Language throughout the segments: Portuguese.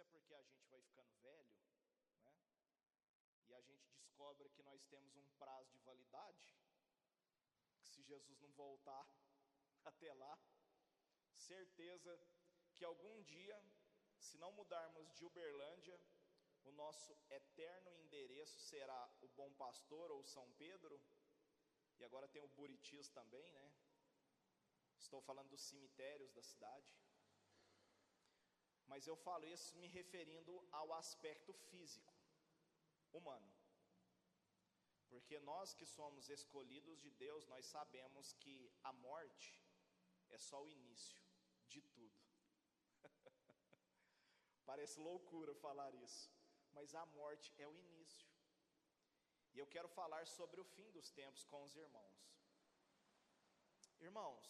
se é porque a gente vai ficando velho, né? E a gente descobre que nós temos um prazo de validade, que se Jesus não voltar até lá, certeza que algum dia, se não mudarmos de Uberlândia, o nosso eterno endereço será o Bom Pastor ou São Pedro, e agora tem o Buritis também, né? Estou falando dos cemitérios da cidade. Mas eu falo isso me referindo ao aspecto físico, humano. Porque nós que somos escolhidos de Deus, nós sabemos que a morte é só o início de tudo. Parece loucura falar isso, mas a morte é o início. E eu quero falar sobre o fim dos tempos com os irmãos. Irmãos,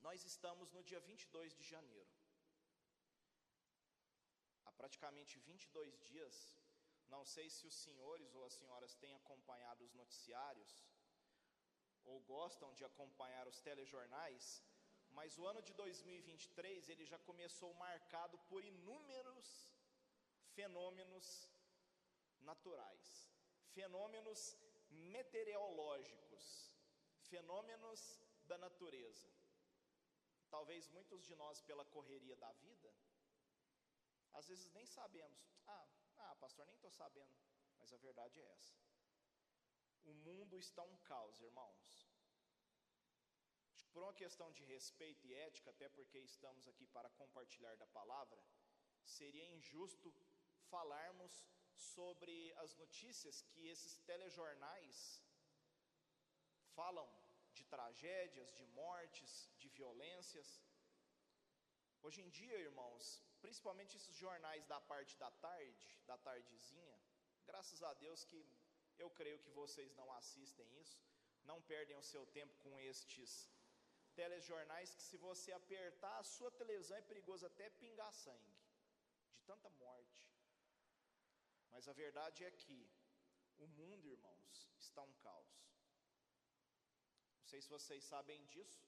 nós estamos no dia 22 de janeiro. Praticamente 22 dias, não sei se os senhores ou as senhoras têm acompanhado os noticiários ou gostam de acompanhar os telejornais, mas o ano de 2023 ele já começou marcado por inúmeros fenômenos naturais, fenômenos meteorológicos, fenômenos da natureza. Talvez muitos de nós, pela correria da vida, às vezes nem sabemos. Ah, ah pastor, nem estou sabendo. Mas a verdade é essa. O mundo está um caos, irmãos. Por uma questão de respeito e ética, até porque estamos aqui para compartilhar da palavra, seria injusto falarmos sobre as notícias que esses telejornais falam de tragédias, de mortes, de violências. Hoje em dia, irmãos, principalmente esses jornais da parte da tarde, da tardezinha, graças a Deus que eu creio que vocês não assistem isso, não perdem o seu tempo com estes telejornais que se você apertar a sua televisão é perigoso até pingar sangue, de tanta morte. Mas a verdade é que o mundo, irmãos, está um caos. Não sei se vocês sabem disso,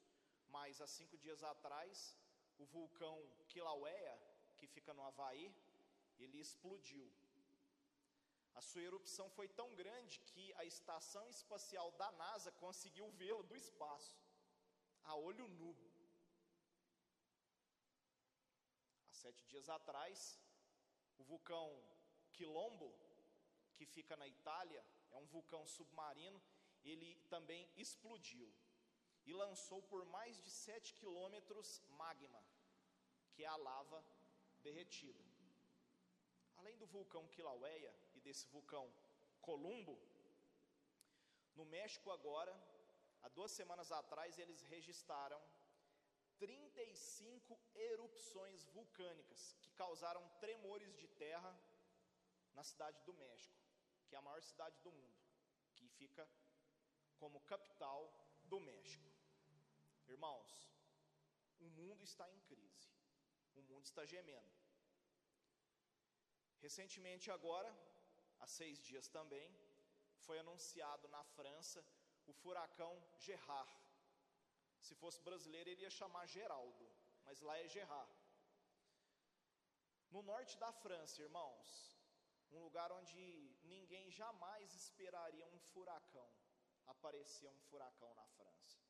mas há cinco dias atrás, o vulcão Kilauea, que fica no Havaí, ele explodiu. A sua erupção foi tão grande que a estação espacial da NASA conseguiu vê-lo do espaço, a olho nu. Há sete dias atrás, o vulcão Quilombo, que fica na Itália, é um vulcão submarino, ele também explodiu e lançou por mais de 7 quilômetros magma, que é a lava derretida. Além do vulcão Kilauea e desse vulcão Columbo, no México agora, há duas semanas atrás, eles registraram 35 erupções vulcânicas que causaram tremores de terra na cidade do México, que é a maior cidade do mundo, que fica como capital do México. Irmãos, o mundo está em crise, o mundo está gemendo. Recentemente, agora, há seis dias também, foi anunciado na França o furacão Gerard. Se fosse brasileiro, ele ia chamar Geraldo, mas lá é Gerard. No norte da França, irmãos, um lugar onde ninguém jamais esperaria um furacão apareceu um furacão na França.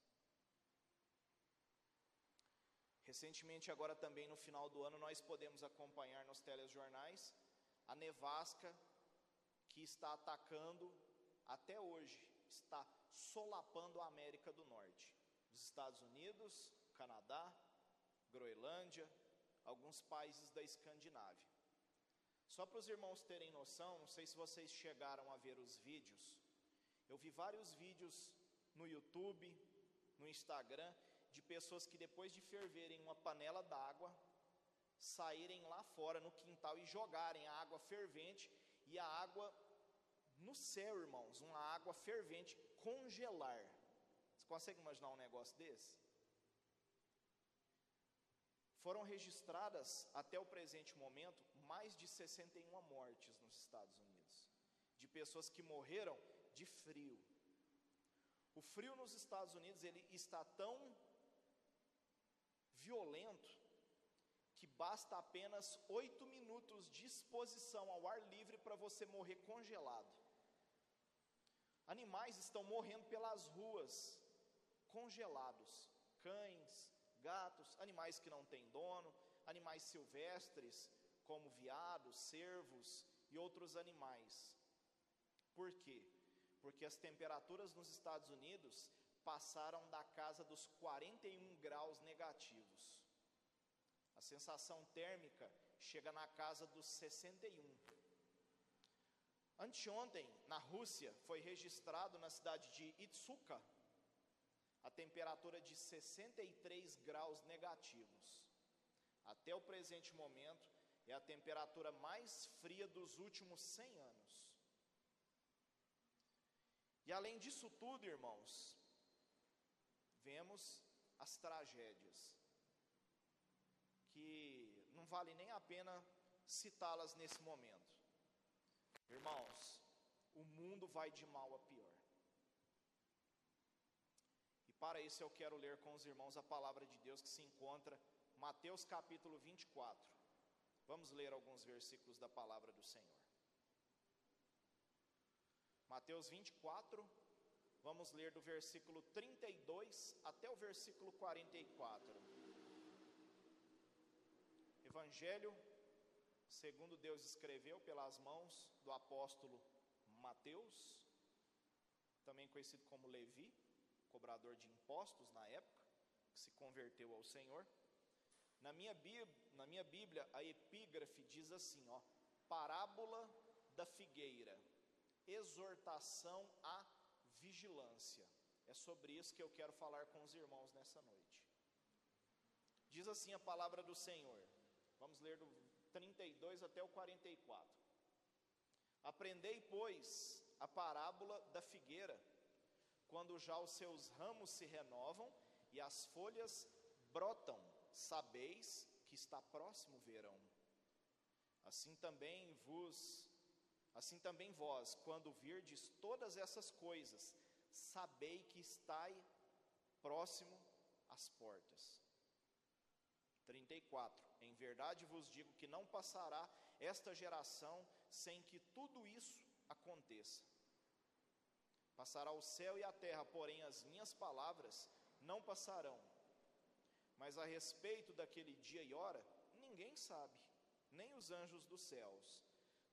Recentemente, agora também no final do ano, nós podemos acompanhar nos telejornais a nevasca que está atacando até hoje, está solapando a América do Norte, os Estados Unidos, Canadá, Groenlândia, alguns países da Escandinávia. Só para os irmãos terem noção, não sei se vocês chegaram a ver os vídeos eu vi vários vídeos no YouTube, no Instagram, de pessoas que depois de ferverem uma panela d'água, saírem lá fora no quintal e jogarem a água fervente e a água no céu, irmãos, uma água fervente congelar. Você consegue imaginar um negócio desse? Foram registradas até o presente momento mais de 61 mortes nos Estados Unidos, de pessoas que morreram de frio. O frio nos Estados Unidos ele está tão violento que basta apenas oito minutos de exposição ao ar livre para você morrer congelado. Animais estão morrendo pelas ruas, congelados. Cães, gatos, animais que não têm dono, animais silvestres, como veados, cervos e outros animais. Por quê? Porque as temperaturas nos Estados Unidos passaram da casa dos 41 graus negativos. A sensação térmica chega na casa dos 61. Anteontem, na Rússia, foi registrado na cidade de Itsuka a temperatura de 63 graus negativos. Até o presente momento, é a temperatura mais fria dos últimos 100 anos. E além disso tudo, irmãos, vemos as tragédias, que não vale nem a pena citá-las nesse momento. Irmãos, o mundo vai de mal a pior. E para isso eu quero ler com os irmãos a palavra de Deus que se encontra Mateus capítulo 24. Vamos ler alguns versículos da palavra do Senhor. Mateus 24, vamos ler do versículo 32 até o versículo 44. Evangelho, segundo Deus escreveu pelas mãos do apóstolo Mateus, também conhecido como Levi, cobrador de impostos na época, que se converteu ao Senhor. Na minha, na minha Bíblia, a epígrafe diz assim: ó, parábola da figueira, exortação à vigilância. É sobre isso que eu quero falar com os irmãos nessa noite. Diz assim a palavra do Senhor. Vamos ler do 32 até o 44. Aprendei, pois, a parábola da figueira, quando já os seus ramos se renovam e as folhas brotam, sabeis que está próximo o verão. Assim também vos Assim também vós, quando virdes todas essas coisas, sabei que estai próximo às portas. 34. Em verdade vos digo que não passará esta geração sem que tudo isso aconteça. Passará o céu e a terra, porém as minhas palavras não passarão. Mas a respeito daquele dia e hora, ninguém sabe, nem os anjos dos céus,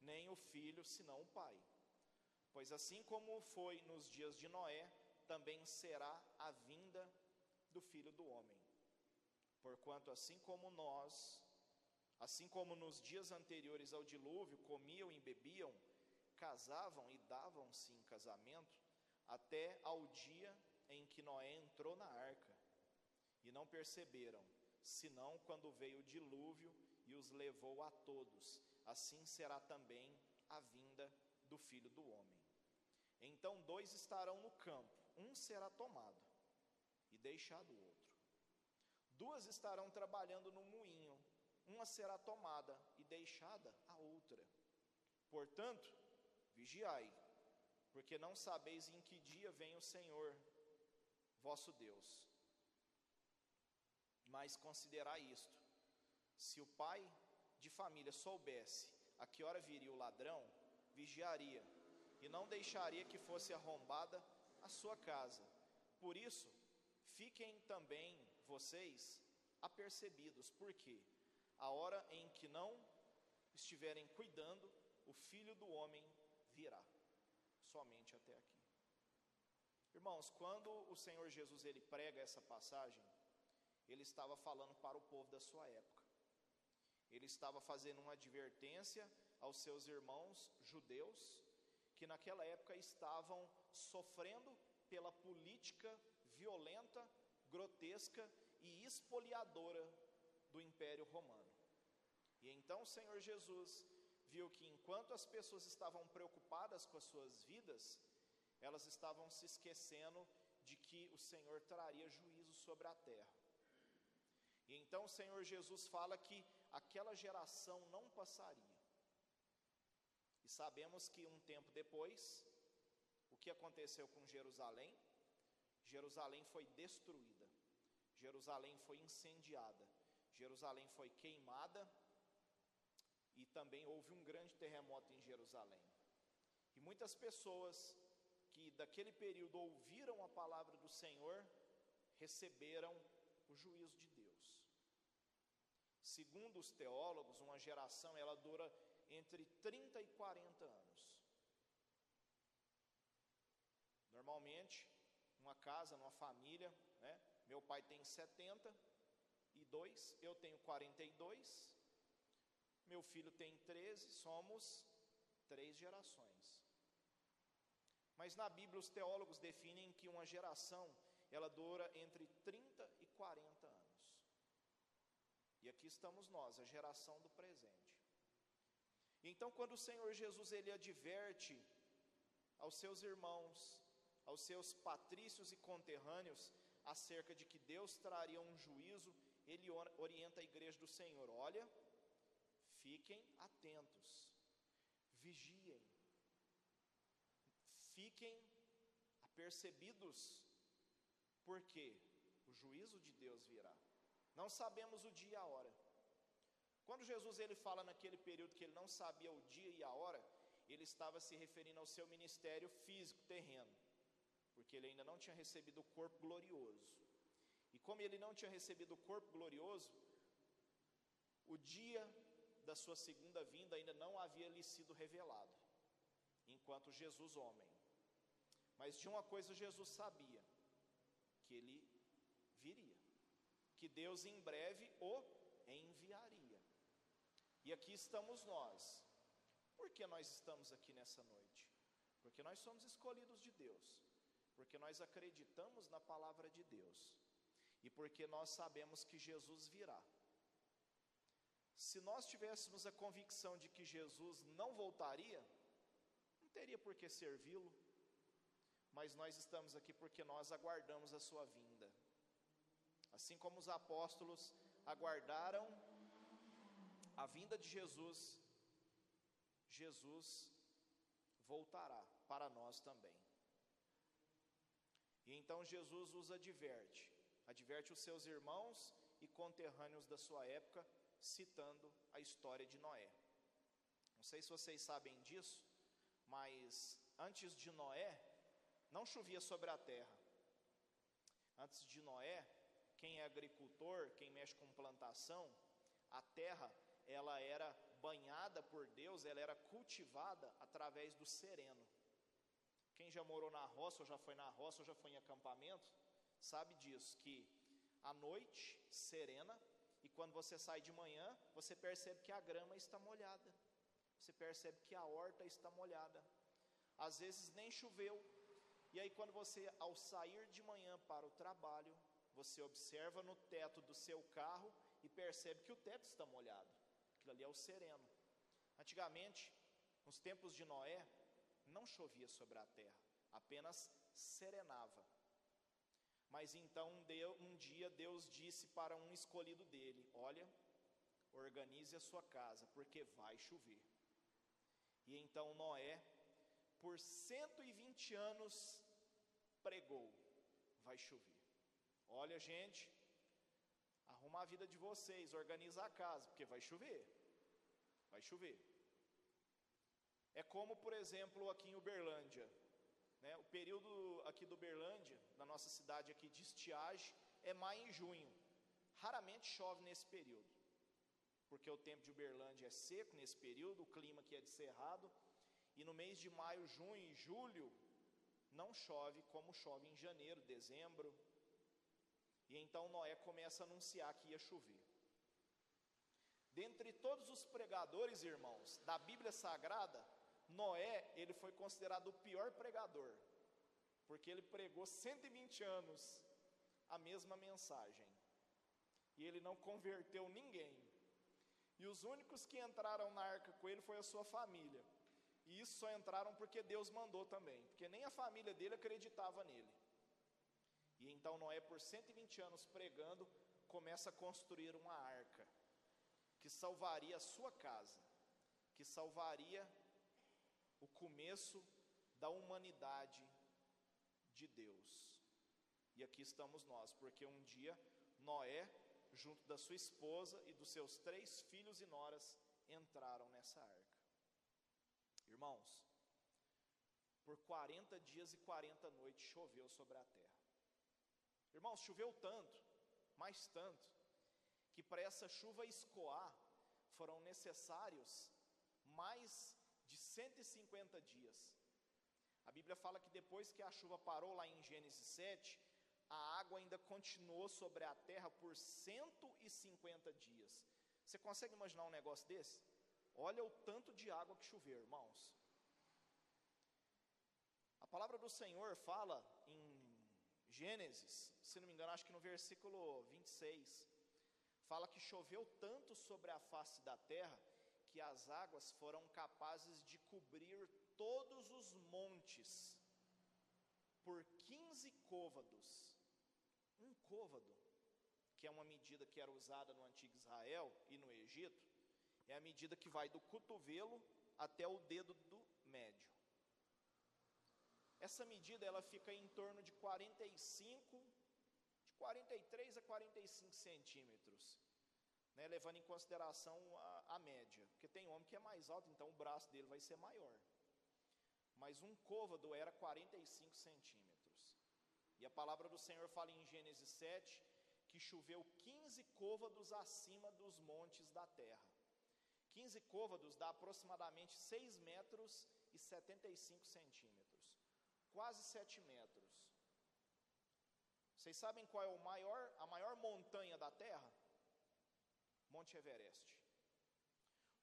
nem o filho, senão o pai. Pois assim como foi nos dias de Noé, também será a vinda do filho do homem. Porquanto assim como nós, assim como nos dias anteriores ao dilúvio, comiam e bebiam, casavam e davam-se em casamento, até ao dia em que Noé entrou na arca, e não perceberam, senão quando veio o dilúvio e os levou a todos assim será também a vinda do filho do homem. Então dois estarão no campo, um será tomado e deixado o outro. Duas estarão trabalhando no moinho, uma será tomada e deixada a outra. Portanto, vigiai, porque não sabeis em que dia vem o Senhor, vosso Deus. Mas considerai isto: se o pai de família soubesse a que hora viria o ladrão, vigiaria e não deixaria que fosse arrombada a sua casa. Por isso, fiquem também vocês apercebidos, porque a hora em que não estiverem cuidando, o filho do homem virá. Somente até aqui. Irmãos, quando o Senhor Jesus ele prega essa passagem, ele estava falando para o povo da sua época. Ele estava fazendo uma advertência aos seus irmãos judeus, que naquela época estavam sofrendo pela política violenta, grotesca e espoliadora do Império Romano. E então o Senhor Jesus viu que enquanto as pessoas estavam preocupadas com as suas vidas, elas estavam se esquecendo de que o Senhor traria juízo sobre a terra. E então o Senhor Jesus fala que aquela geração não passaria. E sabemos que um tempo depois, o que aconteceu com Jerusalém? Jerusalém foi destruída, Jerusalém foi incendiada, Jerusalém foi queimada e também houve um grande terremoto em Jerusalém. E muitas pessoas que daquele período ouviram a palavra do Senhor receberam o juízo de Deus. Segundo os teólogos, uma geração ela dura entre 30 e 40 anos. Normalmente, uma casa, numa família, né? Meu pai tem 72, eu tenho 42, meu filho tem 13, somos três gerações. Mas na Bíblia os teólogos definem que uma geração ela dura entre 30 e 40 anos. E aqui estamos nós, a geração do presente. Então, quando o Senhor Jesus ele adverte aos seus irmãos, aos seus patrícios e conterrâneos acerca de que Deus traria um juízo, ele orienta a igreja do Senhor: olha, fiquem atentos, vigiem, fiquem apercebidos, porque o juízo de Deus virá. Não sabemos o dia e a hora. Quando Jesus ele fala naquele período que ele não sabia o dia e a hora, ele estava se referindo ao seu ministério físico terreno, porque ele ainda não tinha recebido o corpo glorioso. E como ele não tinha recebido o corpo glorioso, o dia da sua segunda vinda ainda não havia lhe sido revelado, enquanto Jesus homem. Mas de uma coisa Jesus sabia: que ele que Deus em breve o enviaria. E aqui estamos nós. Por que nós estamos aqui nessa noite? Porque nós somos escolhidos de Deus, porque nós acreditamos na palavra de Deus e porque nós sabemos que Jesus virá. Se nós tivéssemos a convicção de que Jesus não voltaria, não teria por que servi-lo, mas nós estamos aqui porque nós aguardamos a sua vinda. Assim como os apóstolos aguardaram a vinda de Jesus, Jesus voltará para nós também. E então Jesus os adverte, adverte os seus irmãos e conterrâneos da sua época, citando a história de Noé. Não sei se vocês sabem disso, mas antes de Noé, não chovia sobre a terra. Antes de Noé, quem é agricultor, quem mexe com plantação, a terra ela era banhada por Deus, ela era cultivada através do sereno. Quem já morou na roça, ou já foi na roça, ou já foi em acampamento, sabe disso, que a noite serena, e quando você sai de manhã, você percebe que a grama está molhada, você percebe que a horta está molhada. Às vezes nem choveu, e aí, quando você, ao sair de manhã para o trabalho, você observa no teto do seu carro e percebe que o teto está molhado. Aquilo ali é o sereno. Antigamente, nos tempos de Noé, não chovia sobre a terra, apenas serenava. Mas então um dia Deus disse para um escolhido dele: Olha, organize a sua casa, porque vai chover. E então Noé por 120 anos pregou: vai chover. Olha, gente, arruma a vida de vocês, organiza a casa, porque vai chover. Vai chover. É como, por exemplo, aqui em Uberlândia. Né? O período aqui do Uberlândia, na nossa cidade aqui de estiagem, é maio e junho. Raramente chove nesse período. Porque o tempo de Uberlândia é seco nesse período, o clima aqui é de cerrado. E no mês de maio, junho e julho, não chove como chove em janeiro, dezembro. E então Noé começa a anunciar que ia chover. Dentre todos os pregadores, irmãos, da Bíblia Sagrada, Noé, ele foi considerado o pior pregador, porque ele pregou 120 anos a mesma mensagem. E ele não converteu ninguém. E os únicos que entraram na arca com ele foi a sua família. E isso só entraram porque Deus mandou também, porque nem a família dele acreditava nele. E então Noé, por 120 anos pregando, começa a construir uma arca que salvaria a sua casa, que salvaria o começo da humanidade de Deus. E aqui estamos nós, porque um dia Noé, junto da sua esposa e dos seus três filhos e noras, entraram nessa arca. Irmãos, por 40 dias e 40 noites choveu sobre a terra. Irmãos, choveu tanto, mais tanto, que para essa chuva escoar foram necessários mais de 150 dias. A Bíblia fala que depois que a chuva parou lá em Gênesis 7, a água ainda continuou sobre a terra por 150 dias. Você consegue imaginar um negócio desse? Olha o tanto de água que choveu, irmãos. A palavra do Senhor fala em Gênesis, se não me engano, acho que no versículo 26, fala que choveu tanto sobre a face da terra que as águas foram capazes de cobrir todos os montes por 15 côvados. Um côvado, que é uma medida que era usada no antigo Israel e no Egito, é a medida que vai do cotovelo até o dedo do médio. Essa medida ela fica em torno de 45, de 43 a 45 centímetros, né, levando em consideração a, a média, porque tem homem que é mais alto, então o braço dele vai ser maior. Mas um côvado era 45 centímetros. E a palavra do Senhor fala em Gênesis 7 que choveu 15 côvados acima dos montes da terra. 15 côvados dá aproximadamente 6 metros e 75 centímetros quase 7 metros. Vocês sabem qual é maior, a maior montanha da Terra? Monte Everest.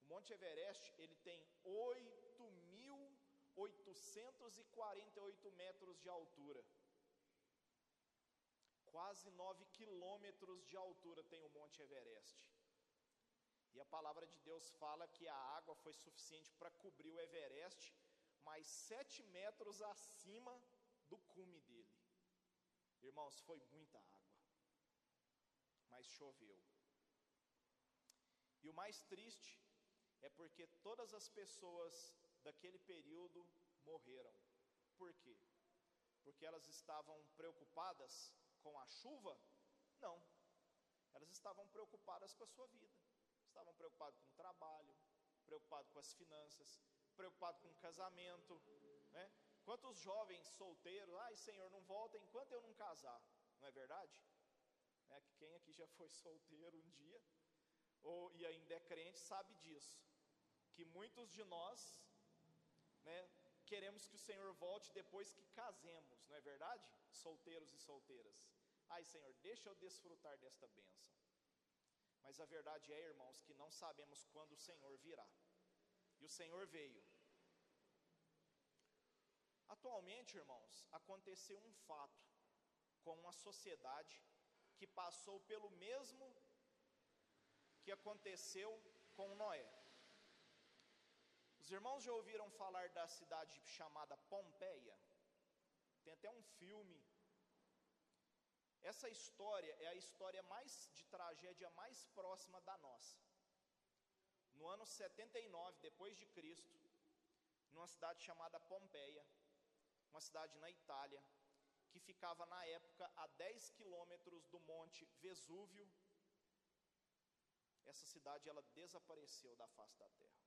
O Monte Everest, ele tem 8.848 metros de altura. Quase 9 quilômetros de altura tem o Monte Everest. E a palavra de Deus fala que a água foi suficiente para cobrir o Everest mais sete metros acima do cume dele. Irmãos, foi muita água, mas choveu. E o mais triste é porque todas as pessoas daquele período morreram. Por quê? Porque elas estavam preocupadas com a chuva? Não. Elas estavam preocupadas com a sua vida. Estavam preocupadas com o trabalho, preocupadas com as finanças, preocupado com casamento, né? Quantos jovens solteiros, ai Senhor, não volta enquanto eu não casar, não é verdade? É, quem aqui já foi solteiro um dia, ou e ainda é crente, sabe disso, que muitos de nós, né, queremos que o Senhor volte depois que casemos, não é verdade? Solteiros e solteiras. Ai Senhor, deixa eu desfrutar desta bênção. Mas a verdade é, irmãos, que não sabemos quando o Senhor virá. E o Senhor veio. Atualmente, irmãos, aconteceu um fato com uma sociedade que passou pelo mesmo que aconteceu com Noé. Os irmãos já ouviram falar da cidade chamada Pompeia? Tem até um filme. Essa história é a história mais de tragédia mais próxima da nossa no ano 79 depois de Cristo, numa cidade chamada Pompeia, uma cidade na Itália, que ficava na época a 10 quilômetros do Monte Vesúvio. Essa cidade ela desapareceu da face da terra.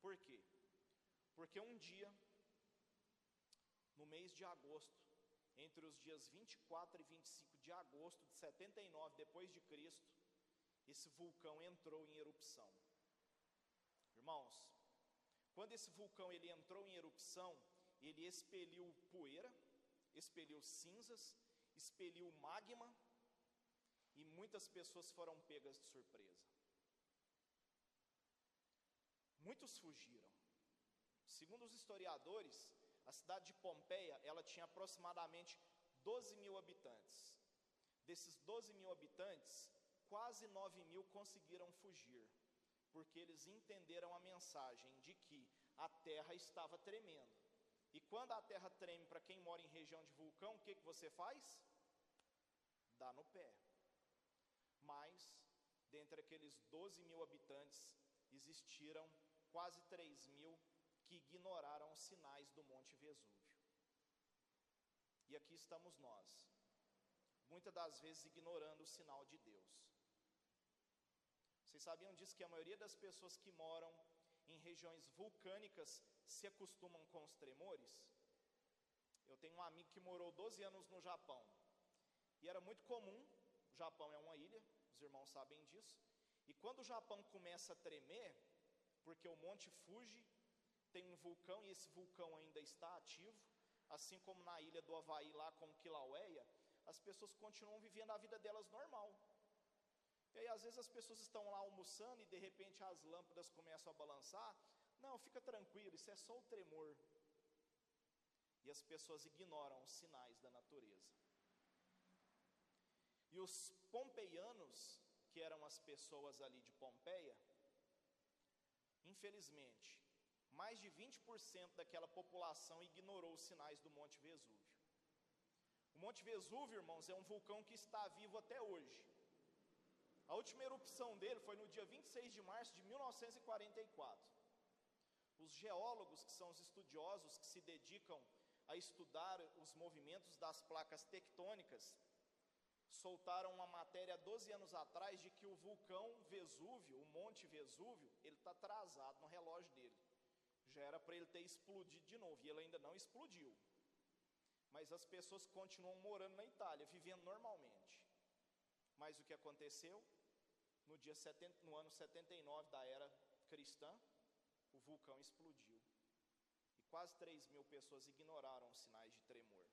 Por quê? Porque um dia, no mês de agosto, entre os dias 24 e 25 de agosto de 79 depois de Cristo, esse vulcão entrou em erupção. Irmãos, quando esse vulcão ele entrou em erupção, ele expeliu poeira, expeliu cinzas, expeliu magma, e muitas pessoas foram pegas de surpresa. Muitos fugiram. Segundo os historiadores, a cidade de Pompeia, ela tinha aproximadamente 12 mil habitantes. Desses 12 mil habitantes, quase 9 mil conseguiram fugir porque eles entenderam a mensagem de que a terra estava tremendo. E quando a terra treme para quem mora em região de vulcão, o que, que você faz? Dá no pé. Mas, dentre aqueles 12 mil habitantes, existiram quase 3 mil que ignoraram os sinais do Monte Vesúvio. E aqui estamos nós, muitas das vezes ignorando o sinal de Deus. Vocês sabiam disso que a maioria das pessoas que moram em regiões vulcânicas se acostumam com os tremores? Eu tenho um amigo que morou 12 anos no Japão. E era muito comum, o Japão é uma ilha, os irmãos sabem disso. E quando o Japão começa a tremer, porque o Monte Fuji tem um vulcão e esse vulcão ainda está ativo, assim como na ilha do Havaí lá com Kilauea, as pessoas continuam vivendo a vida delas normal. E aí às vezes as pessoas estão lá almoçando e de repente as lâmpadas começam a balançar. Não, fica tranquilo, isso é só o tremor. E as pessoas ignoram os sinais da natureza. E os pompeianos, que eram as pessoas ali de Pompeia, infelizmente, mais de 20% daquela população ignorou os sinais do Monte Vesúvio. O Monte Vesúvio, irmãos, é um vulcão que está vivo até hoje. A última erupção dele foi no dia 26 de março de 1944. Os geólogos, que são os estudiosos que se dedicam a estudar os movimentos das placas tectônicas, soltaram uma matéria 12 anos atrás de que o vulcão Vesúvio, o Monte Vesúvio, ele está atrasado no relógio dele. Já era para ele ter explodido de novo e ele ainda não explodiu. Mas as pessoas continuam morando na Itália, vivendo normalmente. Mas o que aconteceu? No, dia 70, no ano 79 da era cristã, o vulcão explodiu. E quase 3 mil pessoas ignoraram os sinais de tremor.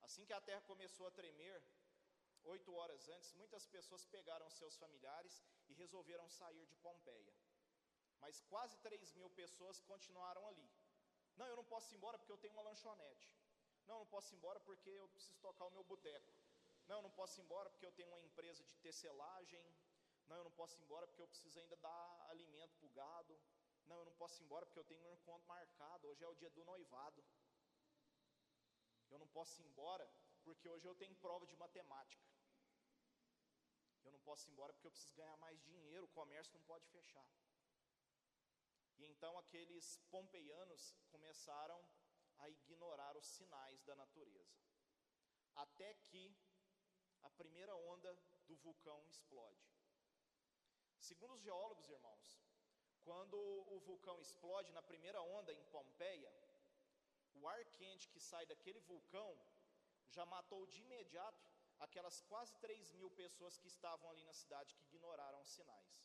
Assim que a terra começou a tremer, oito horas antes, muitas pessoas pegaram seus familiares e resolveram sair de Pompeia. Mas quase 3 mil pessoas continuaram ali. Não, eu não posso ir embora porque eu tenho uma lanchonete. Não, eu não posso ir embora porque eu preciso tocar o meu boteco. Não, eu não posso ir embora porque eu tenho uma empresa de tecelagem. Não, eu não posso ir embora porque eu preciso ainda dar alimento para o gado. Não, eu não posso ir embora porque eu tenho um encontro marcado. Hoje é o dia do noivado. Eu não posso ir embora porque hoje eu tenho prova de matemática. Eu não posso ir embora porque eu preciso ganhar mais dinheiro, o comércio não pode fechar. Então aqueles pompeianos começaram a ignorar os sinais da natureza. Até que a primeira onda do vulcão explode. Segundo os geólogos, irmãos, quando o vulcão explode na primeira onda em Pompeia, o ar quente que sai daquele vulcão já matou de imediato aquelas quase 3 mil pessoas que estavam ali na cidade que ignoraram os sinais.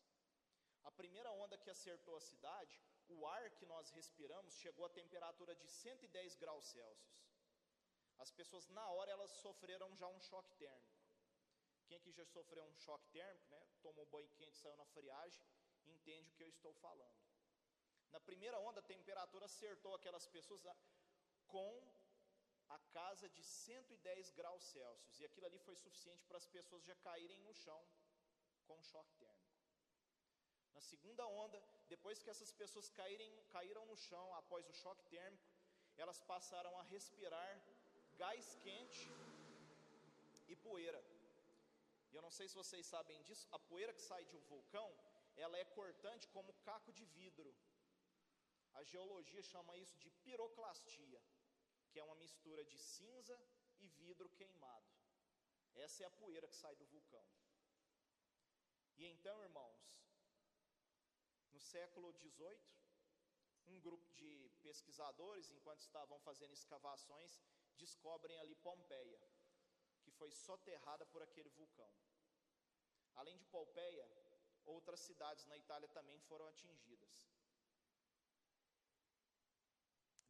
A primeira onda que acertou a cidade, o ar que nós respiramos chegou a temperatura de 110 graus Celsius. As pessoas na hora elas sofreram já um choque térmico. Quem aqui já sofreu um choque térmico, né? Tomou banho quente, saiu na friagem, entende o que eu estou falando. Na primeira onda, a temperatura acertou aquelas pessoas com a casa de 110 graus Celsius. E aquilo ali foi suficiente para as pessoas já caírem no chão com choque térmico. Na segunda onda, depois que essas pessoas caírem, caíram no chão após o choque térmico, elas passaram a respirar gás quente e poeira. E eu não sei se vocês sabem disso, a poeira que sai de um vulcão, ela é cortante como caco de vidro. A geologia chama isso de piroclastia que é uma mistura de cinza e vidro queimado. Essa é a poeira que sai do vulcão. E então, irmãos, no século XVIII, um grupo de pesquisadores, enquanto estavam fazendo escavações, descobrem ali Pompeia, que foi soterrada por aquele vulcão. Além de Pompeia, outras cidades na Itália também foram atingidas.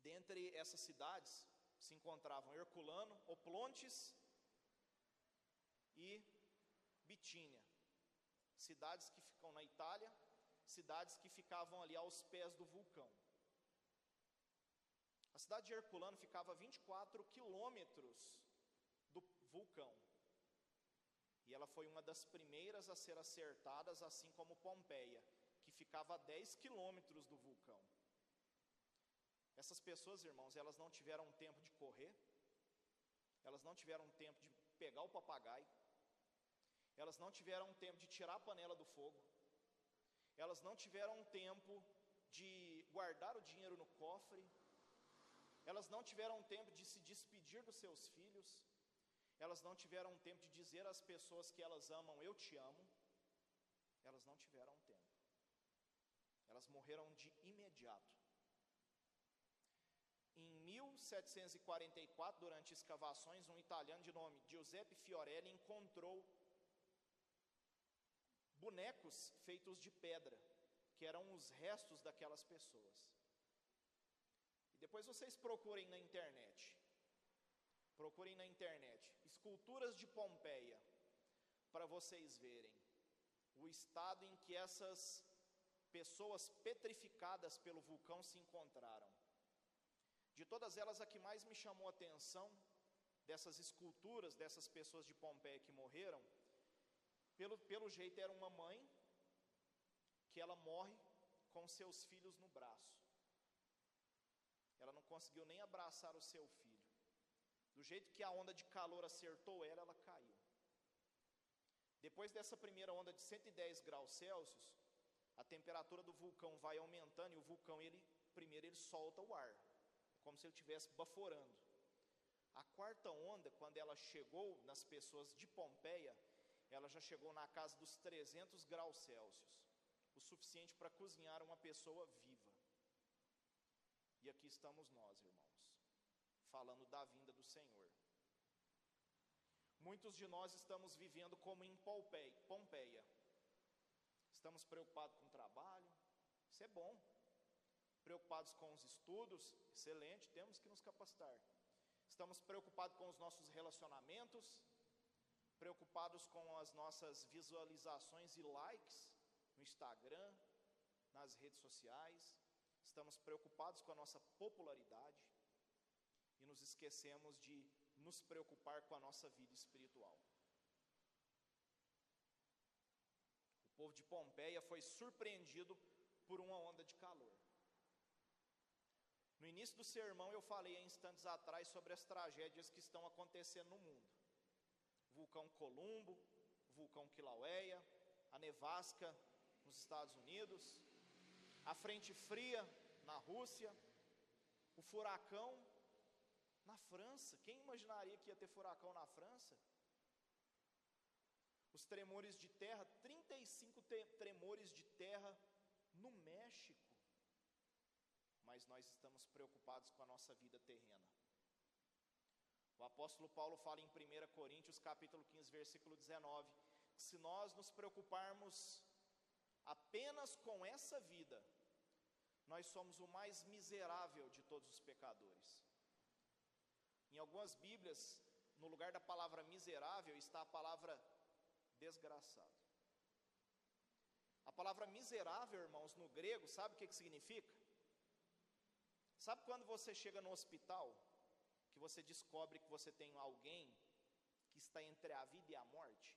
Dentre essas cidades, se encontravam Herculano, Oplontes e Bitínia, cidades que ficam na Itália, cidades que ficavam ali aos pés do vulcão. A cidade de Herculano ficava a 24 quilômetros do vulcão. E ela foi uma das primeiras a ser acertadas, assim como Pompeia, que ficava a 10 quilômetros do vulcão. Essas pessoas, irmãos, elas não tiveram tempo de correr, elas não tiveram tempo de pegar o papagaio, elas não tiveram tempo de tirar a panela do fogo, elas não tiveram tempo de guardar o dinheiro no cofre, elas não tiveram tempo de se despedir dos seus filhos, elas não tiveram tempo de dizer às pessoas que elas amam, eu te amo, elas não tiveram tempo. Elas morreram de imediato. Em 1744, durante escavações, um italiano de nome Giuseppe Fiorelli encontrou bonecos feitos de pedra, que eram os restos daquelas pessoas. E depois vocês procurem na internet. Procurem na internet esculturas de Pompeia para vocês verem o estado em que essas pessoas petrificadas pelo vulcão se encontraram. De todas elas, a que mais me chamou a atenção, dessas esculturas, dessas pessoas de Pompeia que morreram, pelo, pelo jeito era uma mãe, que ela morre com seus filhos no braço. Ela não conseguiu nem abraçar o seu filho. Do jeito que a onda de calor acertou ela, ela caiu. Depois dessa primeira onda de 110 graus Celsius, a temperatura do vulcão vai aumentando e o vulcão ele primeiro ele solta o ar, é como se ele estivesse baforando. A quarta onda, quando ela chegou nas pessoas de Pompeia, ela já chegou na casa dos 300 graus Celsius, o suficiente para cozinhar uma pessoa viva. E aqui estamos nós, irmãos, falando da vinda do Senhor. Muitos de nós estamos vivendo como em Pompeia. Estamos preocupados com o trabalho, isso é bom. Preocupados com os estudos, excelente, temos que nos capacitar. Estamos preocupados com os nossos relacionamentos, preocupados com as nossas visualizações e likes no Instagram, nas redes sociais. Estamos preocupados com a nossa popularidade e nos esquecemos de nos preocupar com a nossa vida espiritual. O povo de Pompeia foi surpreendido por uma onda de calor. No início do sermão, eu falei há instantes atrás sobre as tragédias que estão acontecendo no mundo: vulcão Columbo, vulcão Kilauea, a nevasca nos Estados Unidos, a frente fria na Rússia, o furacão na França, quem imaginaria que ia ter furacão na França? Os tremores de terra, 35 tremores de terra no México. Mas nós estamos preocupados com a nossa vida terrena. O apóstolo Paulo fala em 1 Coríntios, capítulo 15, versículo 19, que se nós nos preocuparmos apenas com essa vida, nós somos o mais miserável de todos os pecadores. Em algumas Bíblias, no lugar da palavra miserável, está a palavra desgraçado. A palavra miserável, irmãos, no grego, sabe o que, que significa? Sabe quando você chega no hospital, que você descobre que você tem alguém que está entre a vida e a morte?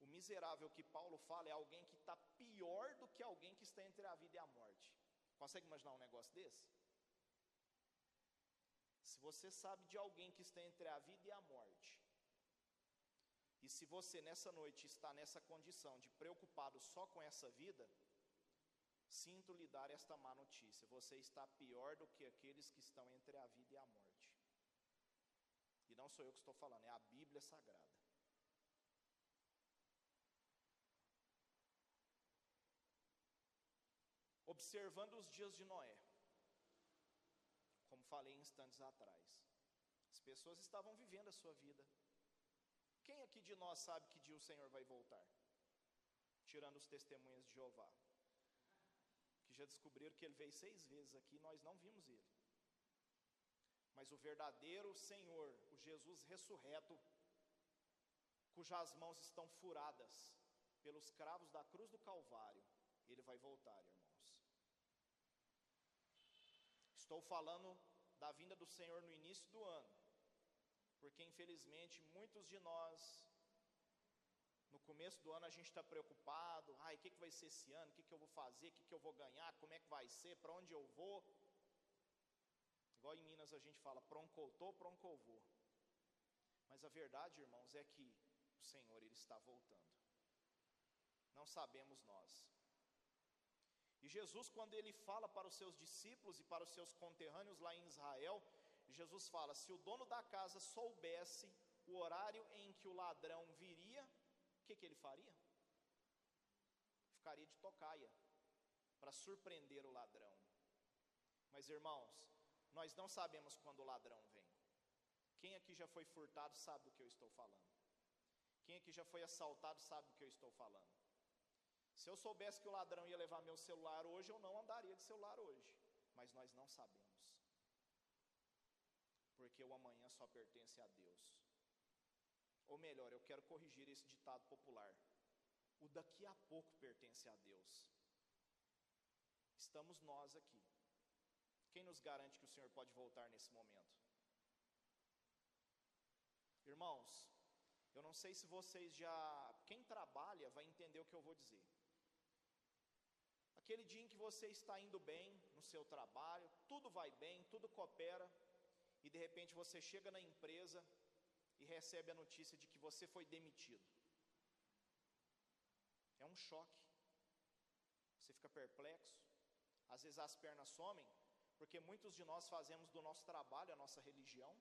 O miserável que Paulo fala é alguém que está pior do que alguém que está entre a vida e a morte. Consegue imaginar um negócio desse? Se você sabe de alguém que está entre a vida e a morte, e se você nessa noite está nessa condição de preocupado só com essa vida, sinto lhe dar esta má notícia: você está pior do que aqueles que estão entre a vida e a morte. E não sou eu que estou falando, é a Bíblia Sagrada. Observando os dias de Noé falei instantes atrás. As pessoas estavam vivendo a sua vida. Quem aqui de nós sabe que dia o Senhor vai voltar? Tirando os testemunhas de Jeová. Já descobriram que ele veio seis vezes aqui, nós não vimos ele. Mas o verdadeiro Senhor, o Jesus ressurreto, cujas mãos estão furadas pelos cravos da cruz do Calvário, ele vai voltar, irmãos. Estou falando da vinda do Senhor no início do ano, porque infelizmente muitos de nós, no começo do ano a gente está preocupado, ai, o que, que vai ser esse ano, o que, que eu vou fazer, o que, que eu vou ganhar, como é que vai ser, para onde eu vou. Igual em Minas a gente fala, proncoutou, proncovou. Mas a verdade, irmãos, é que o Senhor ele está voltando. Não sabemos nós. E Jesus, quando ele fala para os seus discípulos e para os seus conterrâneos lá em Israel, Jesus fala: se o dono da casa soubesse o horário em que o ladrão viria, que, que ele faria? ficaria de tocaia para surpreender o ladrão. Mas irmãos, nós não sabemos quando o ladrão vem. Quem aqui já foi furtado sabe do que eu estou falando. Quem aqui já foi assaltado sabe do que eu estou falando. Se eu soubesse que o ladrão ia levar meu celular hoje, eu não andaria de celular hoje. Mas nós não sabemos. Porque o amanhã só pertence a Deus. Ou melhor, eu quero corrigir esse ditado popular. O daqui a pouco pertence a Deus. Estamos nós aqui. Quem nos garante que o Senhor pode voltar nesse momento? Irmãos, eu não sei se vocês já. Quem trabalha vai entender o que eu vou dizer. Aquele dia em que você está indo bem no seu trabalho, tudo vai bem, tudo coopera, e de repente você chega na empresa e recebe a notícia de que você foi demitido. É um choque. Você fica perplexo. Às vezes as pernas somem, porque muitos de nós fazemos do nosso trabalho a nossa religião.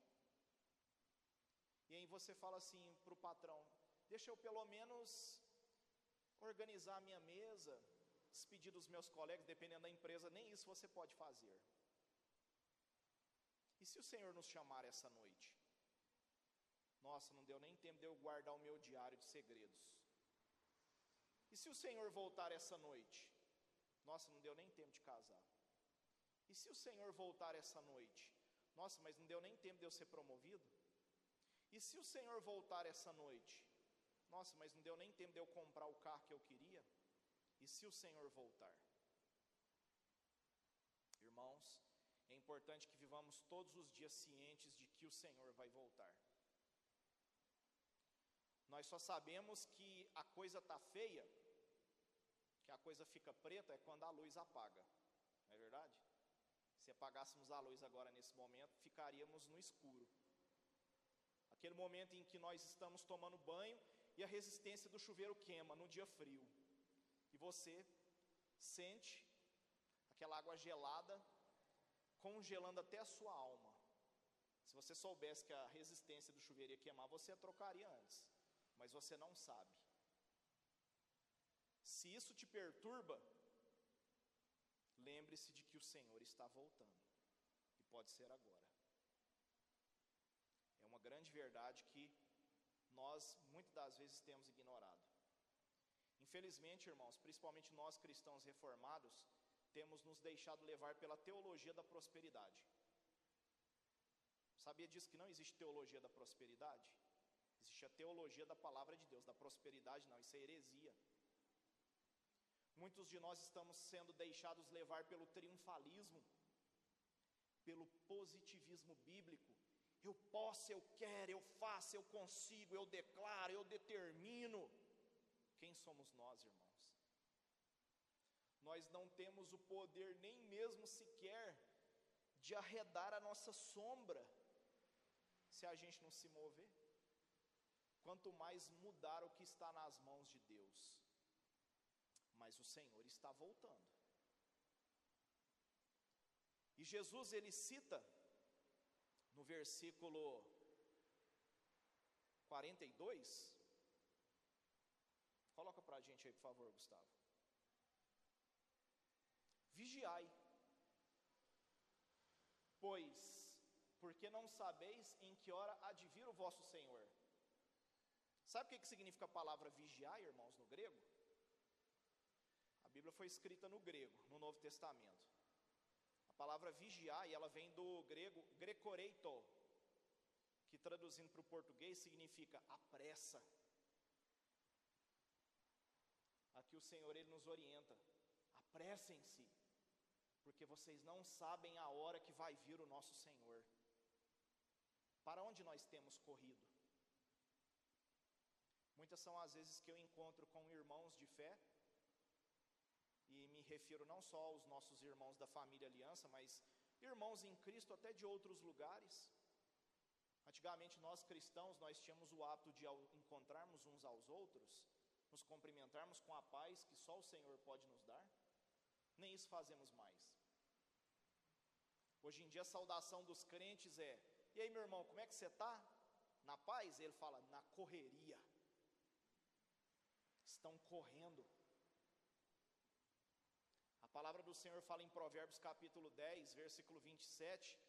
E aí você fala assim para o patrão: deixa eu pelo menos organizar a minha mesa, despedir dos meus colegas, dependendo da empresa, nem isso você pode fazer. E se o Senhor nos chamar essa noite? Nossa, não deu nem tempo de eu guardar o meu diário de segredos. E se o Senhor voltar essa noite? Nossa, não deu nem tempo de casar. E se o Senhor voltar essa noite? Nossa, mas não deu nem tempo de eu ser promovido? E se o Senhor voltar essa noite? Nossa, mas não deu nem tempo de eu comprar o carro que eu queria? E se o Senhor voltar? Irmãos, é importante que vivamos todos os dias cientes de que o Senhor vai voltar. Nós só sabemos que a coisa está feia, que a coisa fica preta, é quando a luz apaga, não é verdade? Se apagássemos a luz agora nesse momento, ficaríamos no escuro. Aquele momento em que nós estamos tomando banho e a resistência do chuveiro queima no dia frio. E você sente aquela água gelada congelando até a sua alma. Se você soubesse que a resistência do chuveiro ia queimar, você a trocaria antes, mas você não sabe. Se isso te perturba, lembre-se de que o Senhor está voltando, e pode ser agora. É uma grande verdade que nós muitas das vezes temos ignorado. Infelizmente, irmãos, principalmente nós cristãos reformados, temos nos deixado levar pela teologia da prosperidade. Sabia disso que não existe teologia da prosperidade? Existe a teologia da palavra de Deus, da prosperidade não, isso é heresia. Muitos de nós estamos sendo deixados levar pelo triunfalismo, pelo positivismo bíblico. Eu posso, eu quero, eu faço, eu consigo, eu declaro, eu determino. Quem somos nós, irmãos? nós não temos o poder nem mesmo sequer de arredar a nossa sombra, se a gente não se mover. Quanto mais mudar o que está nas mãos de Deus. Mas o Senhor está voltando. E Jesus ele cita no versículo 42. Coloca para a gente aí, por favor, Gustavo vigiai. Pois, porque não sabeis em que hora há de vir o vosso Senhor. Sabe o que, significa a palavra vigiar, irmãos, no grego? A Bíblia foi escrita no grego, no Novo Testamento. A palavra vigiar, ela vem do grego grecoreito, que traduzindo para o português significa apressa. Aqui o Senhor ele nos orienta, apressem-se porque vocês não sabem a hora que vai vir o nosso Senhor. Para onde nós temos corrido? Muitas são as vezes que eu encontro com irmãos de fé, e me refiro não só aos nossos irmãos da família Aliança, mas irmãos em Cristo até de outros lugares. Antigamente nós cristãos, nós tínhamos o hábito de encontrarmos uns aos outros, nos cumprimentarmos com a paz que só o Senhor pode nos dar. Nem isso fazemos mais. Hoje em dia a saudação dos crentes é: E aí, meu irmão, como é que você está? Na paz? Ele fala: Na correria. Estão correndo. A palavra do Senhor fala em Provérbios capítulo 10, versículo 27,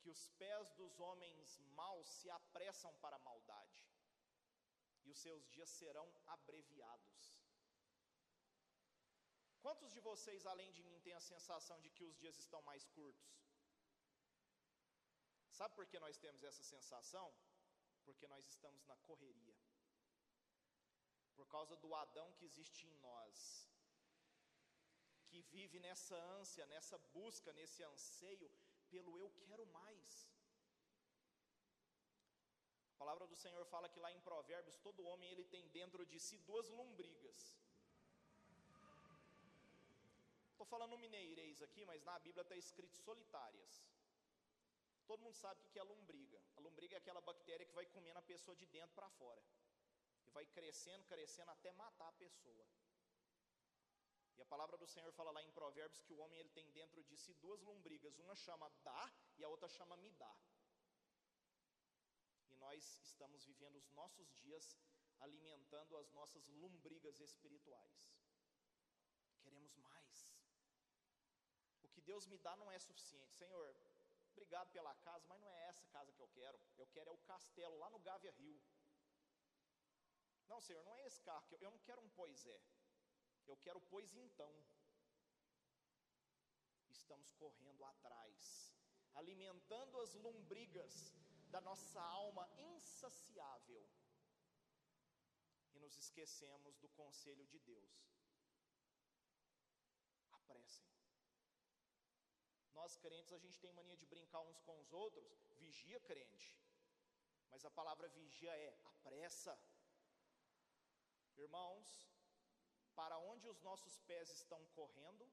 que os pés dos homens maus se apressam para a maldade, e os seus dias serão abreviados. Quantos de vocês, além de mim, têm a sensação de que os dias estão mais curtos? Sabe por que nós temos essa sensação? Porque nós estamos na correria. Por causa do Adão que existe em nós, que vive nessa ânsia, nessa busca, nesse anseio pelo eu quero mais. A palavra do Senhor fala que lá em Provérbios todo homem ele tem dentro de si duas lombrigas. Estou falando mineirês aqui, mas na Bíblia está escrito solitárias. Todo mundo sabe o que é lombriga. A lombriga é aquela bactéria que vai comendo a pessoa de dentro para fora. Vai crescendo, crescendo até matar a pessoa. E a palavra do Senhor fala lá em Provérbios que o homem ele tem dentro de si duas lombrigas, uma chama dá e a outra chama me dá. E nós estamos vivendo os nossos dias alimentando as nossas lombrigas espirituais. Queremos mais. O que Deus me dá não é suficiente. Senhor, obrigado pela casa, mas não é essa casa que eu quero. Eu quero é o castelo lá no Gávea Rio. Não, Senhor, não é esse carro eu, eu não quero um pois é. Eu quero, pois então. Estamos correndo atrás, alimentando as lombrigas da nossa alma insaciável. E nos esquecemos do conselho de Deus. Apressem. Nós crentes, a gente tem mania de brincar uns com os outros, vigia crente. Mas a palavra vigia é apressa. Irmãos, para onde os nossos pés estão correndo.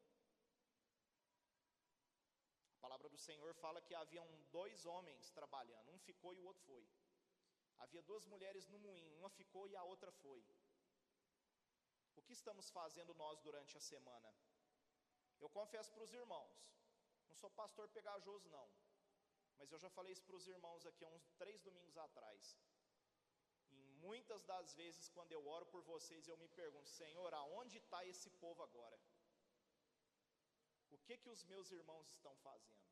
A palavra do Senhor fala que haviam dois homens trabalhando, um ficou e o outro foi. Havia duas mulheres no moinho, uma ficou e a outra foi. O que estamos fazendo nós durante a semana? Eu confesso para os irmãos, não sou pastor pegajoso, não, mas eu já falei isso para os irmãos aqui há uns três domingos atrás muitas das vezes, quando eu oro por vocês, eu me pergunto: Senhor, aonde está esse povo agora? O que que os meus irmãos estão fazendo?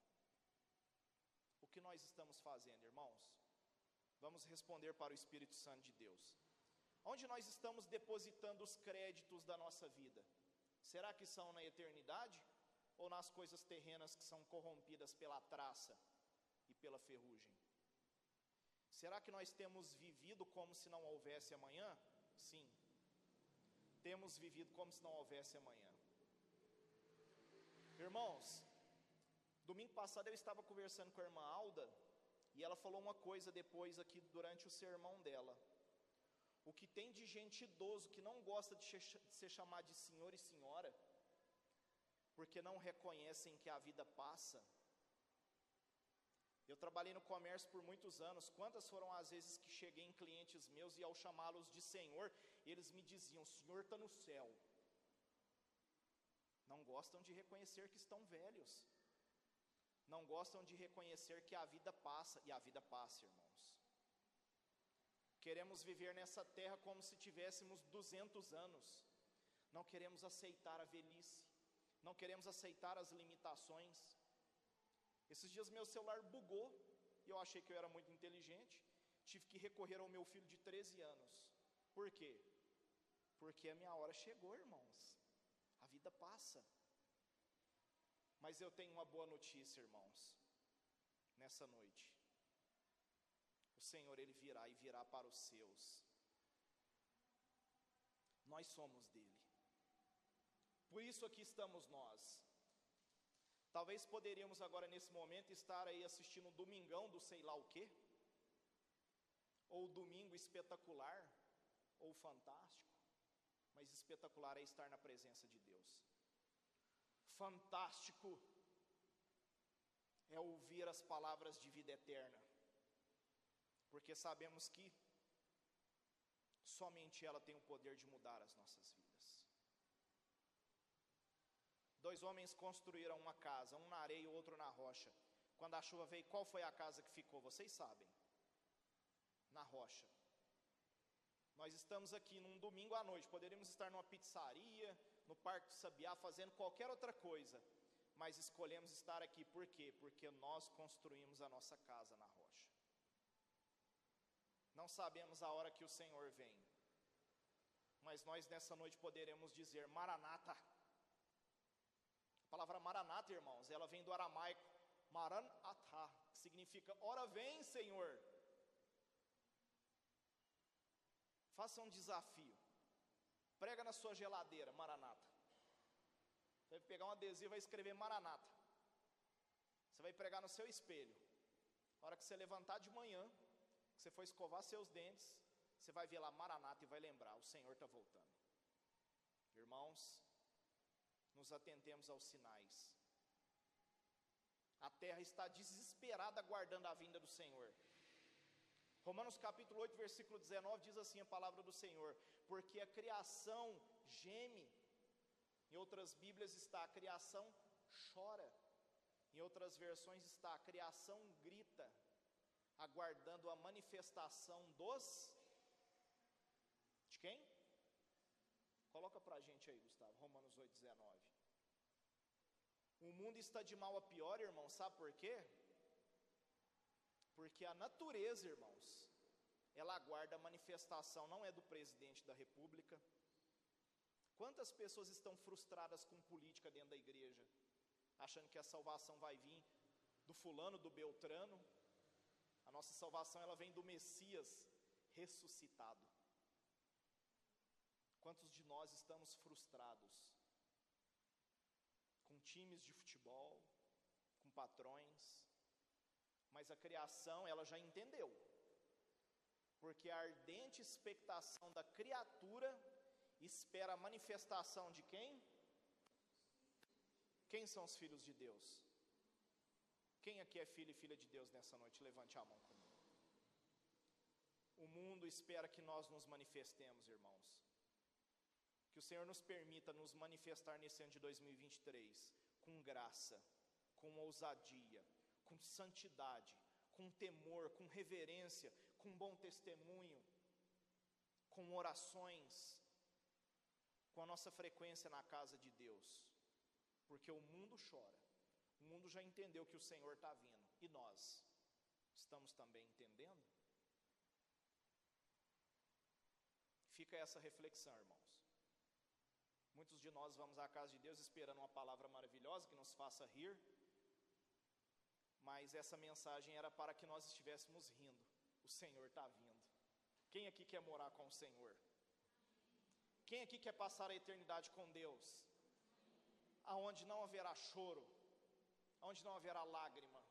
O que nós estamos fazendo, irmãos? Vamos responder para o Espírito Santo de Deus. Onde nós estamos depositando os créditos da nossa vida? Será que são na eternidade ou nas coisas terrenas que são corrompidas pela traça e pela ferrugem? Será que nós temos vivido como se não houvesse amanhã? Sim. Temos vivido como se não houvesse amanhã. Irmãos, domingo passado eu estava conversando com a irmã Alda e ela falou uma coisa depois aqui durante o sermão dela. O que tem de gente idoso que não gosta de ser chamado de senhor e senhora, porque não reconhecem que a vida passa, eu trabalhei no comércio por muitos anos. Quantas foram as vezes que cheguei em clientes meus e ao chamá-los de Senhor, eles me diziam: Senhor está no céu. Não gostam de reconhecer que estão velhos. Não gostam de reconhecer que a vida passa, e a vida passa, irmãos. Queremos viver nessa terra como se tivéssemos 200 anos. Não queremos aceitar a velhice. Não queremos aceitar as limitações esses dias meu celular bugou e eu achei que eu era muito inteligente. Tive que recorrer ao meu filho de 13 anos. Por quê? Porque a minha hora chegou, irmãos. A vida passa. Mas eu tenho uma boa notícia, irmãos. Nessa noite. O Senhor ele virá e virá para os seus. Nós somos dele. Por isso aqui estamos nós Talvez poderíamos agora nesse momento estar aí assistindo um domingão do sei lá o quê, ou domingo espetacular, ou fantástico, mas espetacular é estar na presença de Deus. Fantástico é ouvir as palavras de vida eterna, porque sabemos que somente ela tem o poder de mudar as nossas vidas. Dois homens construíram uma casa, um na areia e outro na rocha. Quando a chuva veio, qual foi a casa que ficou? Vocês sabem. Na rocha. Nós estamos aqui num domingo à noite, poderíamos estar numa pizzaria, no Parque do Sabiá, fazendo qualquer outra coisa, mas escolhemos estar aqui por quê? Porque nós construímos a nossa casa na rocha. Não sabemos a hora que o Senhor vem, mas nós nessa noite poderemos dizer: Maranata. A palavra Maranata, irmãos, ela vem do aramaico Maranatha, que significa: Ora vem, Senhor. Faça um desafio. Prega na sua geladeira, Maranata. Você vai pegar um adesivo e vai escrever Maranata. Você vai pregar no seu espelho. Na hora que você levantar de manhã, que você for escovar seus dentes, você vai ver lá Maranata e vai lembrar: o Senhor está voltando. Irmãos, nos atentemos aos sinais. A terra está desesperada aguardando a vinda do Senhor. Romanos capítulo 8, versículo 19 diz assim a palavra do Senhor: Porque a criação geme, em outras Bíblias está a criação chora, em outras versões está a criação grita, aguardando a manifestação dos. De quem? Coloca para a gente aí, Gustavo, Romanos 8, 19. O mundo está de mal a pior, irmão, sabe por quê? Porque a natureza, irmãos, ela aguarda a manifestação, não é do presidente da república. Quantas pessoas estão frustradas com política dentro da igreja, achando que a salvação vai vir do fulano, do beltrano? A nossa salvação ela vem do Messias ressuscitado. Quantos de nós estamos frustrados com times de futebol, com patrões, mas a criação ela já entendeu. Porque a ardente expectação da criatura espera a manifestação de quem? Quem são os filhos de Deus? Quem aqui é filho e filha de Deus nessa noite? Levante a mão comigo. O mundo espera que nós nos manifestemos, irmãos. Que o Senhor nos permita nos manifestar nesse ano de 2023 com graça, com ousadia, com santidade, com temor, com reverência, com bom testemunho, com orações, com a nossa frequência na casa de Deus, porque o mundo chora, o mundo já entendeu que o Senhor está vindo, e nós estamos também entendendo? Fica essa reflexão, irmãos. Muitos de nós vamos à casa de Deus esperando uma palavra maravilhosa que nos faça rir, mas essa mensagem era para que nós estivéssemos rindo. O Senhor está vindo. Quem aqui quer morar com o Senhor? Quem aqui quer passar a eternidade com Deus? Aonde não haverá choro, aonde não haverá lágrima,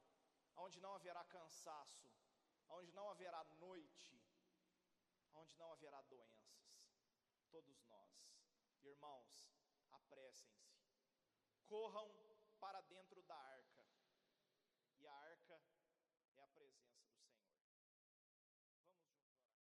aonde não haverá cansaço, aonde não haverá noite, aonde não haverá doenças. Todos nós, Irmãos, apressem-se, corram para dentro da arca.